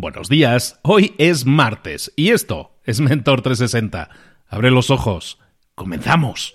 Buenos días, hoy es martes y esto es Mentor 360. Abre los ojos, comenzamos.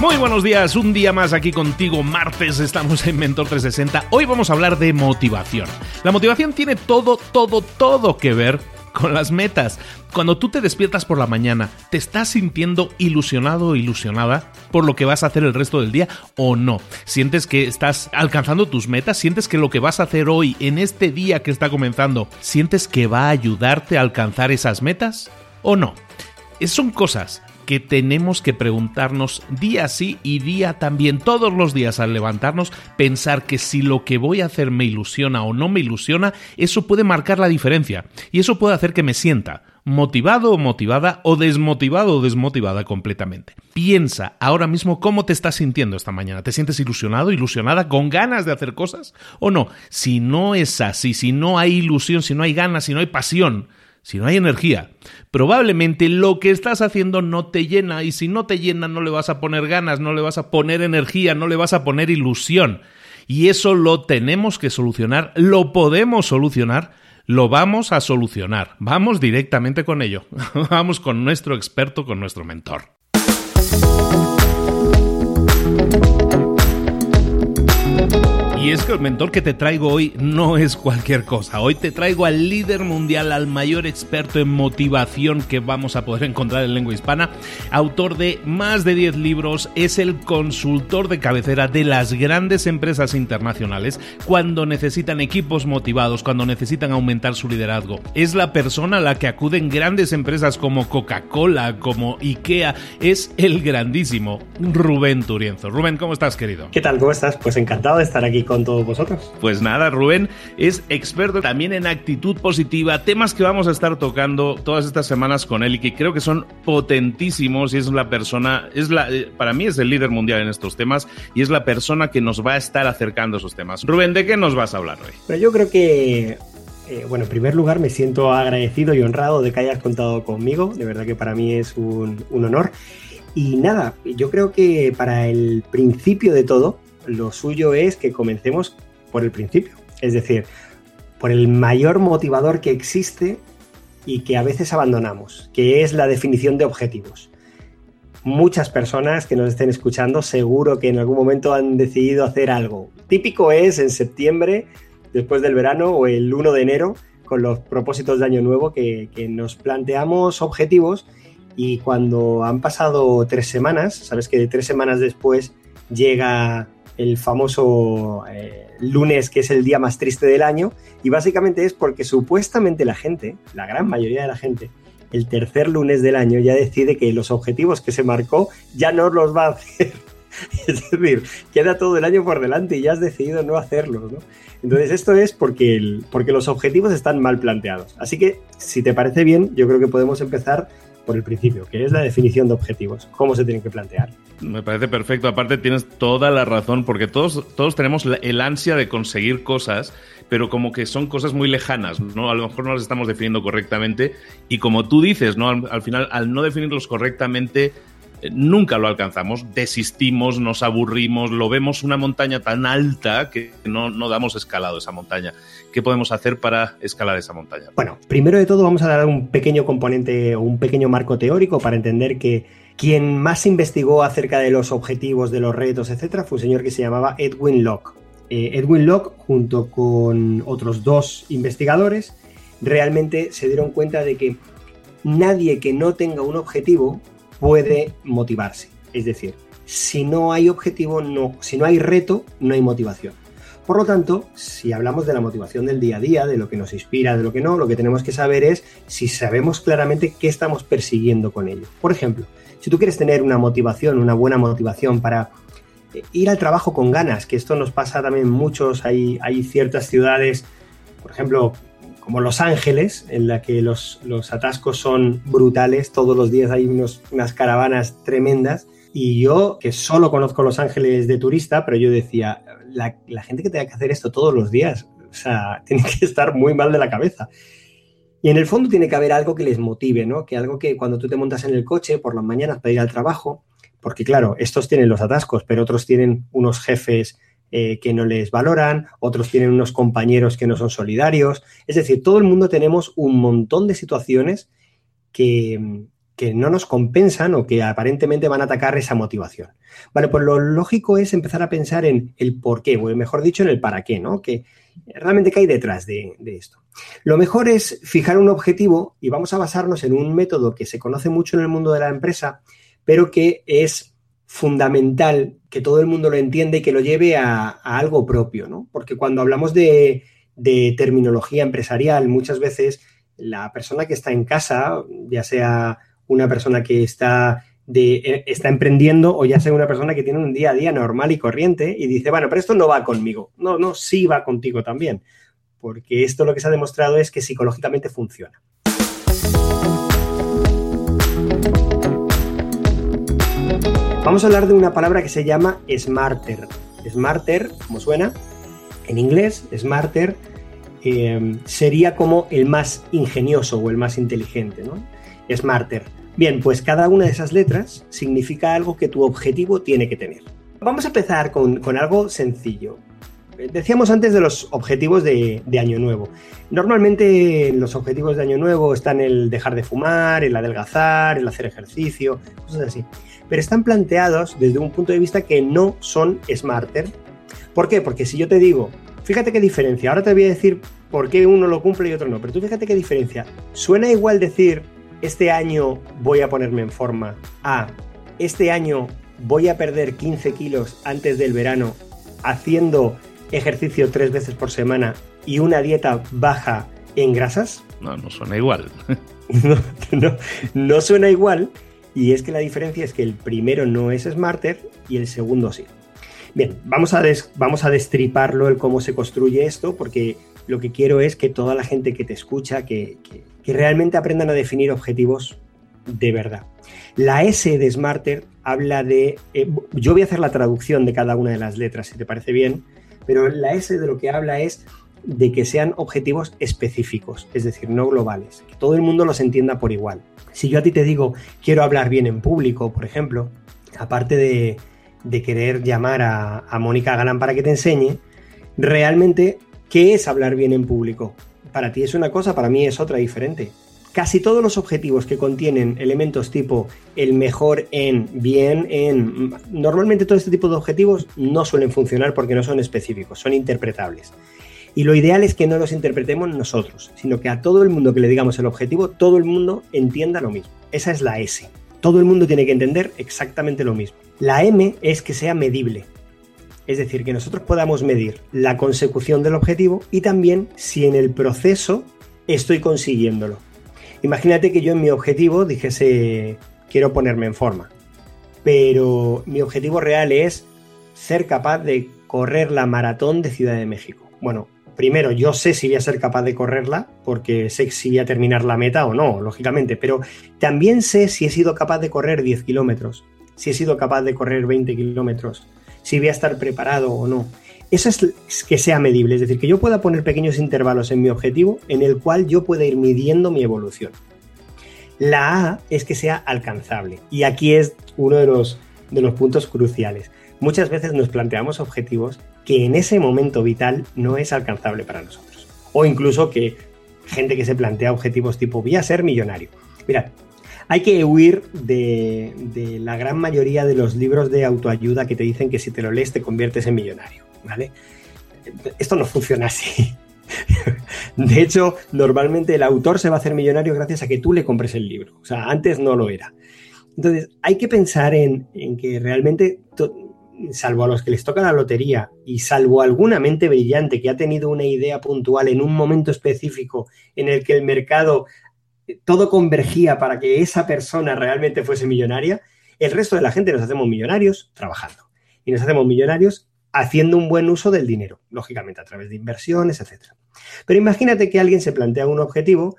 Muy buenos días, un día más aquí contigo, martes estamos en Mentor 360. Hoy vamos a hablar de motivación. La motivación tiene todo, todo, todo que ver con las metas. Cuando tú te despiertas por la mañana, ¿te estás sintiendo ilusionado o ilusionada por lo que vas a hacer el resto del día o no? ¿Sientes que estás alcanzando tus metas? ¿Sientes que lo que vas a hacer hoy, en este día que está comenzando, sientes que va a ayudarte a alcanzar esas metas o no? Son cosas que tenemos que preguntarnos día sí y día también, todos los días al levantarnos, pensar que si lo que voy a hacer me ilusiona o no me ilusiona, eso puede marcar la diferencia y eso puede hacer que me sienta motivado o motivada o desmotivado o desmotivada completamente. Piensa ahora mismo cómo te estás sintiendo esta mañana. ¿Te sientes ilusionado, ilusionada, con ganas de hacer cosas o no? Si no es así, si no hay ilusión, si no hay ganas, si no hay pasión, si no hay energía, probablemente lo que estás haciendo no te llena y si no te llena no le vas a poner ganas, no le vas a poner energía, no le vas a poner ilusión. Y eso lo tenemos que solucionar, lo podemos solucionar, lo vamos a solucionar. Vamos directamente con ello. vamos con nuestro experto, con nuestro mentor. Y es que el mentor que te traigo hoy no es cualquier cosa. Hoy te traigo al líder mundial, al mayor experto en motivación que vamos a poder encontrar en lengua hispana, autor de más de 10 libros, es el consultor de cabecera de las grandes empresas internacionales cuando necesitan equipos motivados, cuando necesitan aumentar su liderazgo. Es la persona a la que acuden grandes empresas como Coca-Cola, como IKEA. Es el grandísimo Rubén Turienzo. Rubén, ¿cómo estás, querido? ¿Qué tal? ¿Cómo estás? Pues encantado de estar aquí con todos vosotros. Pues nada, Rubén es experto también en actitud positiva, temas que vamos a estar tocando todas estas semanas con él y que creo que son potentísimos y es la persona, es la, eh, para mí es el líder mundial en estos temas y es la persona que nos va a estar acercando a esos temas. Rubén, ¿de qué nos vas a hablar hoy? Pero yo creo que eh, bueno, en primer lugar me siento agradecido y honrado de que hayas contado conmigo, de verdad que para mí es un, un honor. Y nada, yo creo que para el principio de todo, lo suyo es que comencemos por el principio, es decir, por el mayor motivador que existe y que a veces abandonamos, que es la definición de objetivos. Muchas personas que nos estén escuchando seguro que en algún momento han decidido hacer algo. Típico es en septiembre, después del verano o el 1 de enero, con los propósitos de año nuevo, que, que nos planteamos objetivos y cuando han pasado tres semanas, sabes que tres semanas después llega el famoso eh, lunes, que es el día más triste del año, y básicamente es porque supuestamente la gente, la gran mayoría de la gente, el tercer lunes del año ya decide que los objetivos que se marcó ya no los va a hacer es decir, queda todo el año por delante y ya has decidido no hacerlo, ¿no? Entonces esto es porque, el, porque los objetivos están mal planteados. Así que, si te parece bien, yo creo que podemos empezar por el principio, que es la definición de objetivos, cómo se tienen que plantear. Me parece perfecto. Aparte tienes toda la razón, porque todos, todos tenemos el ansia de conseguir cosas, pero como que son cosas muy lejanas, ¿no? A lo mejor no las estamos definiendo correctamente. Y como tú dices, ¿no? Al, final, al no definirlos correctamente, eh, nunca lo alcanzamos, desistimos, nos aburrimos, lo vemos una montaña tan alta que no, no damos escalado esa montaña. ¿Qué podemos hacer para escalar esa montaña? Bueno, primero de todo vamos a dar un pequeño componente o un pequeño marco teórico para entender que quien más investigó acerca de los objetivos, de los retos, etcétera, fue un señor que se llamaba Edwin Locke. Eh, Edwin Locke, junto con otros dos investigadores, realmente se dieron cuenta de que nadie que no tenga un objetivo puede motivarse. Es decir, si no hay objetivo, no, si no hay reto, no hay motivación. Por lo tanto, si hablamos de la motivación del día a día, de lo que nos inspira, de lo que no, lo que tenemos que saber es si sabemos claramente qué estamos persiguiendo con ello. Por ejemplo, si tú quieres tener una motivación, una buena motivación para eh, ir al trabajo con ganas, que esto nos pasa también muchos, hay, ciertas ciudades, por ejemplo, como Los Ángeles, en la que los, atascos son brutales, todos los días hay unas caravanas tremendas. Y yo, que solo conozco Los Ángeles de turista, pero yo decía, la, gente que tenga que hacer esto todos los días, o sea, tiene que estar muy mal de la cabeza. Y en el fondo tiene que haber algo que les motive, ¿no? Que algo que cuando tú te montas en el coche por las mañanas para ir al trabajo, porque claro, estos tienen los atascos, pero otros tienen unos jefes eh, que no les valoran, otros tienen unos compañeros que no son solidarios. Es decir, todo el mundo tenemos un montón de situaciones que, que no nos compensan o que aparentemente van a atacar esa motivación. Vale, pues lo lógico es empezar a pensar en el por qué, o mejor dicho, en el para qué, ¿no? Que realmente qué hay detrás de, esto. Lo mejor es fijar un objetivo y vamos a basarnos en un método que se conoce mucho en el mundo de la empresa, pero que es fundamental que todo el mundo lo entienda y que lo lleve a, algo propio, ¿no? Porque cuando hablamos de, de terminología empresarial, muchas veces la persona que está en casa, ya sea una persona que está, eh, está emprendiendo o ya sea una persona que tiene un día a día normal y corriente y dice, bueno, pero esto no va conmigo. No, no, sí va contigo también, porque esto lo que se ha demostrado es que psicológicamente funciona. Vamos a hablar de una palabra que se llama smarter. Smarter, como suena, en inglés, smarter eh, sería como el más ingenioso o el más inteligente, ¿no? Smarter. Bien, pues cada una de esas letras significa algo que tu objetivo tiene que tener. Vamos a empezar con, algo sencillo. Decíamos antes de los objetivos de, Año Nuevo. Normalmente los objetivos de Año Nuevo están el dejar de fumar, el adelgazar, el hacer ejercicio, cosas así. Pero están planteados desde un punto de vista que no son smarter. ¿Por qué? Porque si yo te digo, fíjate qué diferencia, ahora te voy a decir por qué uno lo cumple y otro no, pero tú fíjate qué diferencia. Suena igual decir este año voy a ponerme en forma. A, este año voy a perder 15 kilos antes del verano haciendo ejercicio tres veces por semana y una dieta baja en grasas. No, no suena igual. no, no, suena igual. Y es que la diferencia es que el primero no es smarter y el segundo sí. Bien, vamos a, vamos a destriparlo, el cómo se construye esto, porque lo que quiero es que toda la gente que te escucha, que, que realmente aprendan a definir objetivos de verdad. La S de Smarter habla de, eh, yo voy a hacer la traducción de cada una de las letras, si te parece bien, pero la S de lo que habla es de que sean objetivos específicos, es decir, no globales, que todo el mundo los entienda por igual. Si yo a ti te digo, quiero hablar bien en público, por ejemplo, aparte de, querer llamar a, a Mónica Galán para que te enseñe, realmente, ¿qué es hablar bien en público? Para ti es una cosa, para mí es otra diferente. Casi todos los objetivos que contienen elementos tipo el mejor en, bien en, normalmente todo este tipo de objetivos no suelen funcionar porque no son específicos, son interpretables. Y lo ideal es que no los interpretemos nosotros, sino que a todo el mundo que le digamos el objetivo, todo el mundo entienda lo mismo. Esa es la S. Todo el mundo tiene que entender exactamente lo mismo. La M es que sea medible. Es decir, que nosotros podamos medir la consecución del objetivo y también si en el proceso estoy consiguiéndolo. Imagínate que yo en mi objetivo dijese, quiero ponerme en forma. pero mi objetivo real es ser capaz de correr la maratón de Ciudad de México. Bueno, primero, yo sé si voy a ser capaz de correrla, porque sé si voy a terminar la meta o no, lógicamente, pero también sé si he sido capaz de correr 10 kilómetros, si he sido capaz de correr 20 kilómetros, si voy a estar preparado o no. Eso es que sea medible, es decir, que yo pueda poner pequeños intervalos en mi objetivo en el cual yo pueda ir midiendo mi evolución. La A es que sea alcanzable. Y aquí es uno de los, de los puntos cruciales. Muchas veces nos planteamos objetivos que en ese momento vital no es alcanzable para nosotros. O incluso que gente que se plantea objetivos tipo voy a ser millonario. Mirad, hay que huir de, la gran mayoría de los libros de autoayuda que te dicen que si te lo lees te conviertes en millonario, ¿vale? Esto no funciona así. De hecho, normalmente el autor se va a hacer millonario gracias a que tú le compres el libro. O sea, antes no lo era. Entonces, hay que pensar en, que realmente, salvo a los que les toca la lotería y salvo alguna mente brillante que ha tenido una idea puntual en un momento específico en el que el mercado todo convergía para que esa persona realmente fuese millonaria, el resto de la gente nos hacemos millonarios trabajando. Y nos hacemos millonarios haciendo un buen uso del dinero, lógicamente a través de inversiones, etc. Pero imagínate que alguien se plantea un objetivo,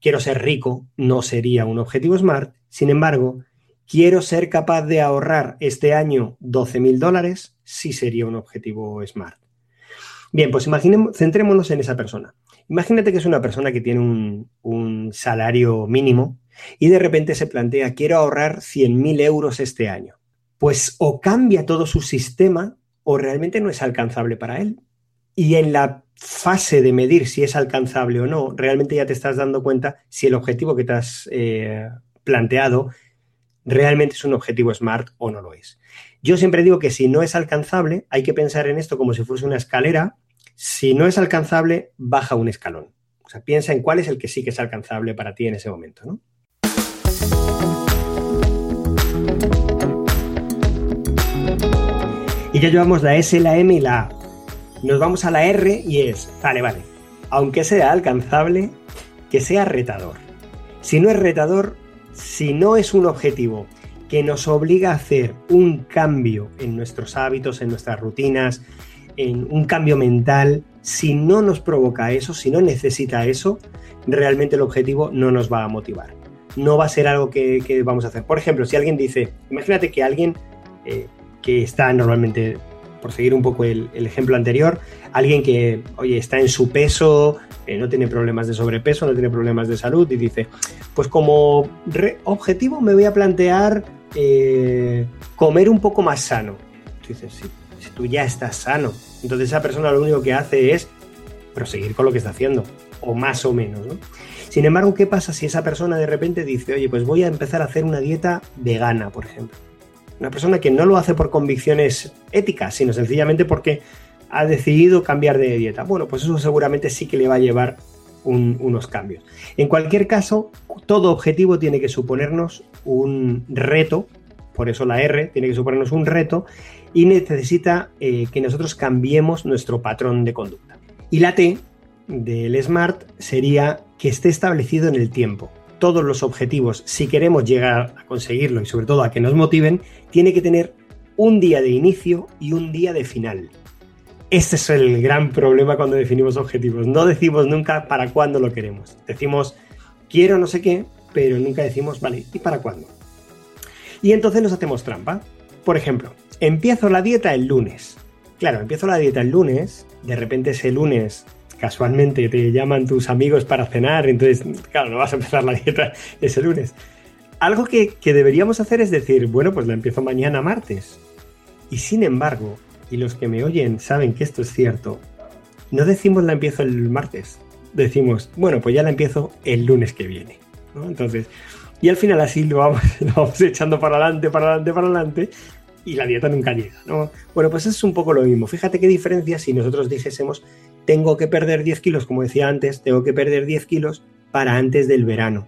quiero ser rico, no sería un objetivo SMART, sin embargo, quiero ser capaz de ahorrar este año 12 mil dólares, sí sería un objetivo SMART. Bien, pues imaginemos, centrémonos en esa persona. Imagínate que es una persona que tiene un, salario mínimo y de repente se plantea, quiero ahorrar 100 mil euros este año. Pues o cambia todo su sistema o realmente no es alcanzable para él. Y en la fase de medir si es alcanzable o no, realmente ya te estás dando cuenta si el objetivo que te has eh, planteado realmente es un objetivo SMART o no lo es. Yo siempre digo que si no es alcanzable, hay que pensar en esto como si fuese una escalera. Si no es alcanzable, baja un escalón. O sea, piensa en cuál es el que sí que es alcanzable para ti en ese momento, ¿no? Y ya llevamos la S, la M y la A. Nos vamos a la R y es, vale, vale, aunque sea alcanzable, que sea retador. Si no es retador, si no es un objetivo que nos obliga a hacer un cambio en nuestros hábitos, en nuestras rutinas, en un cambio mental, si no nos provoca eso, si no necesita eso, realmente el objetivo no nos va a motivar. No va a ser algo que, vamos a hacer. Por ejemplo, si alguien dice, imagínate que alguien eh, que está normalmente, por seguir un poco el, ejemplo anterior, alguien que, oye, está en su peso, no tiene problemas de sobrepeso, no tiene problemas de salud y dice, pues como objetivo me voy a plantear eh, comer un poco más sano. Tú dices, si, si tú ya estás sano, entonces esa persona lo único que hace es proseguir con lo que está haciendo, o más o menos, ¿no? Sin embargo, ¿qué pasa si esa persona de repente dice, oye, pues voy a empezar a hacer una dieta vegana, por ejemplo? Una persona que no lo hace por convicciones éticas, sino sencillamente porque ha decidido cambiar de dieta. Bueno, pues eso seguramente sí que le va a llevar unos cambios. En cualquier caso, todo objetivo tiene que suponernos un reto, por eso la R tiene que suponernos un reto y necesita eh, que nosotros cambiemos nuestro patrón de conducta. Y la T del SMART sería que esté establecido en el tiempo todos los objetivos, si queremos llegar a conseguirlo y sobre todo a que nos motiven, tiene que tener un día de inicio y un día de final. Este es el gran problema cuando definimos objetivos. No decimos nunca para cuándo lo queremos. Decimos quiero no sé qué, pero nunca decimos, vale, ¿y para cuándo? Y entonces nos hacemos trampa. Por ejemplo, empiezo la dieta el lunes. Claro, empiezo la dieta el lunes, de repente ese lunes casualmente te llaman tus amigos para cenar, entonces, claro, no vas a empezar la dieta ese lunes. Algo que, deberíamos hacer es decir, bueno, pues la empiezo mañana martes. Y sin embargo, y los que me oyen saben que esto es cierto, no decimos la empiezo el martes, decimos, bueno, pues ya la empiezo el lunes que viene. Entonces, y al final así lo vamos, lo vamos echando para adelante, para adelante, para adelante, y la dieta nunca llega. ¿no? Bueno, pues es un poco lo mismo. Fíjate qué diferencia si nosotros dijésemos, tengo que perder 10 kilos, como decía antes, tengo que perder 10 kilos para antes del verano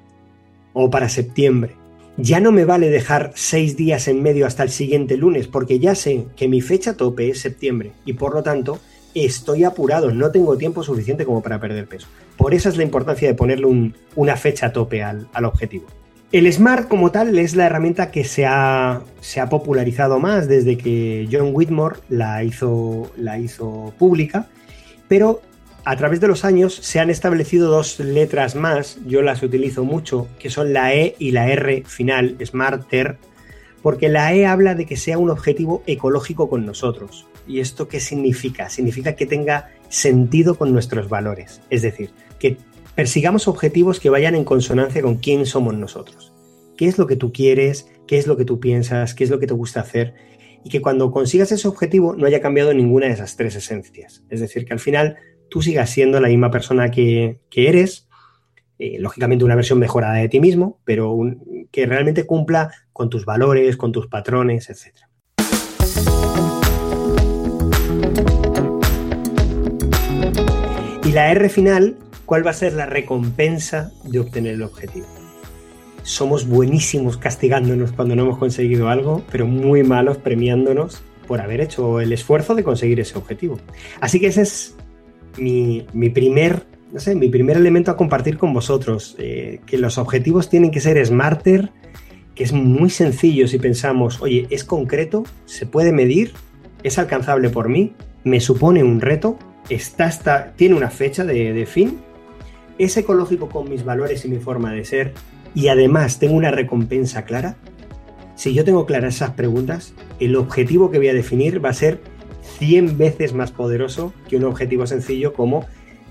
o para septiembre. Ya no me vale dejar 6 días en medio hasta el siguiente lunes, porque ya sé que mi fecha tope es septiembre y por lo tanto estoy apurado, no tengo tiempo suficiente como para perder peso. Por eso es la importancia de ponerle una fecha tope al, al objetivo. El Smart como tal es la herramienta que se ha, se ha popularizado más desde que John Whitmore la hizo, la hizo pública, pero a través de los años se han establecido dos letras más, yo las utilizo mucho, que son la E y la R final, Smarter, porque la E habla de que sea un objetivo ecológico con nosotros. ¿Y esto qué significa? Significa que tenga sentido con nuestros valores, es decir, que persigamos objetivos que vayan en consonancia con quién somos nosotros. ¿Qué es lo que tú quieres? ¿Qué es lo que tú piensas? ¿Qué es lo que te gusta hacer? Y que cuando consigas ese objetivo no haya cambiado ninguna de esas tres esencias. Es decir, que al final tú sigas siendo la misma persona que, eres, eh, lógicamente una versión mejorada de ti mismo, pero que realmente cumpla con tus valores, con tus patrones, etc. Y la R final ¿Cuál va a ser la recompensa de obtener el objetivo? Somos buenísimos castigándonos cuando no hemos conseguido algo, pero muy malos premiándonos por haber hecho el esfuerzo de conseguir ese objetivo. Así que ese es mi, primer, no sé, mi primer elemento a compartir con vosotros, eh, que los objetivos tienen que ser smarter, que es muy sencillo si pensamos, oye, es concreto, se puede medir, es alcanzable por mí, me supone un reto, está, tiene una fecha de, de fin es ecológico con mis valores y mi forma de ser y además tengo una recompensa clara, si yo tengo claras esas preguntas, el objetivo que voy a definir va a ser 100 veces más poderoso que un objetivo sencillo como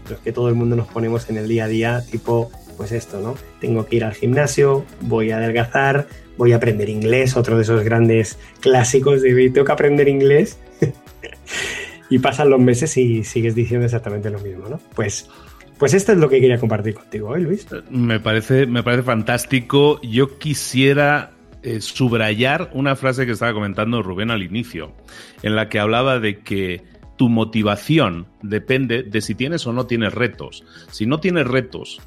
los que todo el mundo nos ponemos en el día a día, tipo, pues esto, ¿no? Tengo que ir al gimnasio, voy a adelgazar, voy a aprender inglés, otro de esos grandes clásicos de tengo que aprender inglés. y pasan los meses y sigues diciendo exactamente lo mismo, ¿no? Pues pues esto es lo que quería compartir contigo, ¿eh, Luis? Me parece, me parece fantástico. Yo quisiera eh, subrayar una frase que estaba comentando Rubén al inicio, en la que hablaba de que tu motivación depende de si tienes o no tienes retos. Si no tienes retos,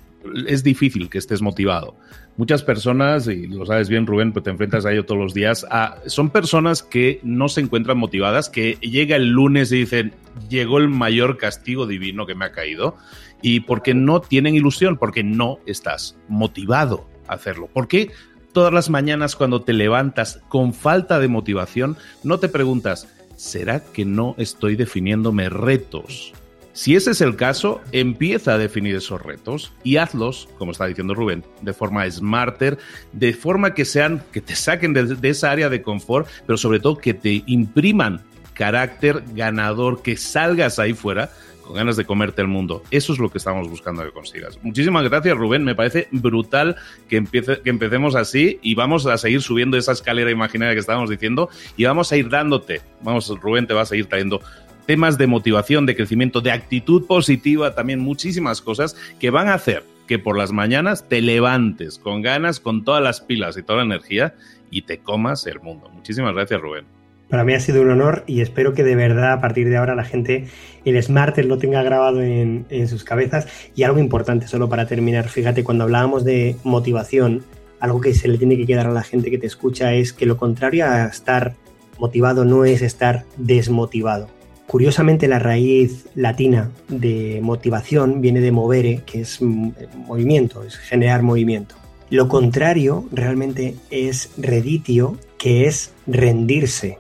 es difícil que estés motivado. Muchas personas, y lo sabes bien Rubén, pues te enfrentas a ello todos los días, son personas que no se encuentran motivadas, que llega el lunes y dicen, llegó el mayor castigo divino que me ha caído, y porque no tienen ilusión, porque no estás motivado a hacerlo. ¿Por qué todas las mañanas cuando te levantas con falta de motivación no te preguntas, ¿será que no estoy definiéndome retos? Si ese es el caso, empieza a definir esos retos y hazlos, como está diciendo Rubén, de forma smarter, de forma que sean, que te saquen de, de esa área de confort, pero sobre todo que te impriman carácter ganador, que salgas ahí fuera con ganas de comerte el mundo. Eso es lo que estamos buscando que consigas. Muchísimas gracias, Rubén. Me parece brutal que, empiece, que empecemos así y vamos a seguir subiendo esa escalera imaginaria que estábamos diciendo y vamos a ir dándote. Vamos, Rubén te va a seguir trayendo temas de motivación, de crecimiento, de actitud positiva, también muchísimas cosas que van a hacer que por las mañanas te levantes con ganas, con todas las pilas y toda la energía y te comas el mundo. Muchísimas gracias, Rubén. Para mí ha sido un honor y espero que de verdad a partir de ahora la gente el Smarter lo tenga grabado en, sus cabezas. Y algo importante, solo para terminar, fíjate, cuando hablábamos de motivación, algo que se le tiene que quedar a la gente que te escucha es que lo contrario a estar motivado no es estar desmotivado. Curiosamente la raíz latina de motivación viene de movere, que es movimiento, es generar movimiento. Lo contrario realmente es reditio, que es rendirse.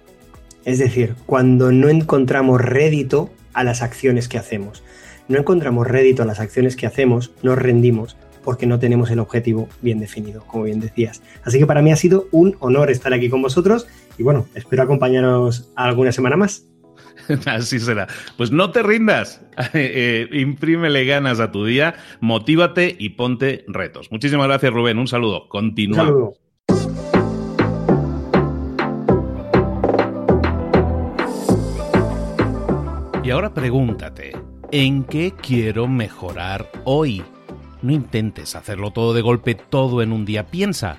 Es decir, cuando no encontramos rédito a las acciones que hacemos. No encontramos rédito a las acciones que hacemos, nos rendimos porque no tenemos el objetivo bien definido, como bien decías. Así que para mí ha sido un honor estar aquí con vosotros y bueno, espero acompañaros alguna semana más. Así será. Pues no te rindas. Eh, imprímele ganas a tu día, motívate y ponte retos. Muchísimas gracias, Rubén. Un saludo. Continúa. Un saludo. Y ahora pregúntate, ¿en qué quiero mejorar hoy? No intentes hacerlo todo de golpe, todo en un día. Piensa,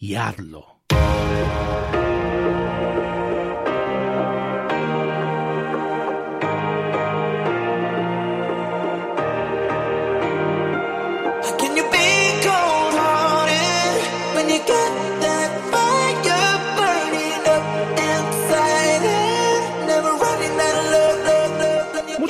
y. Can you be cold-hearted when you get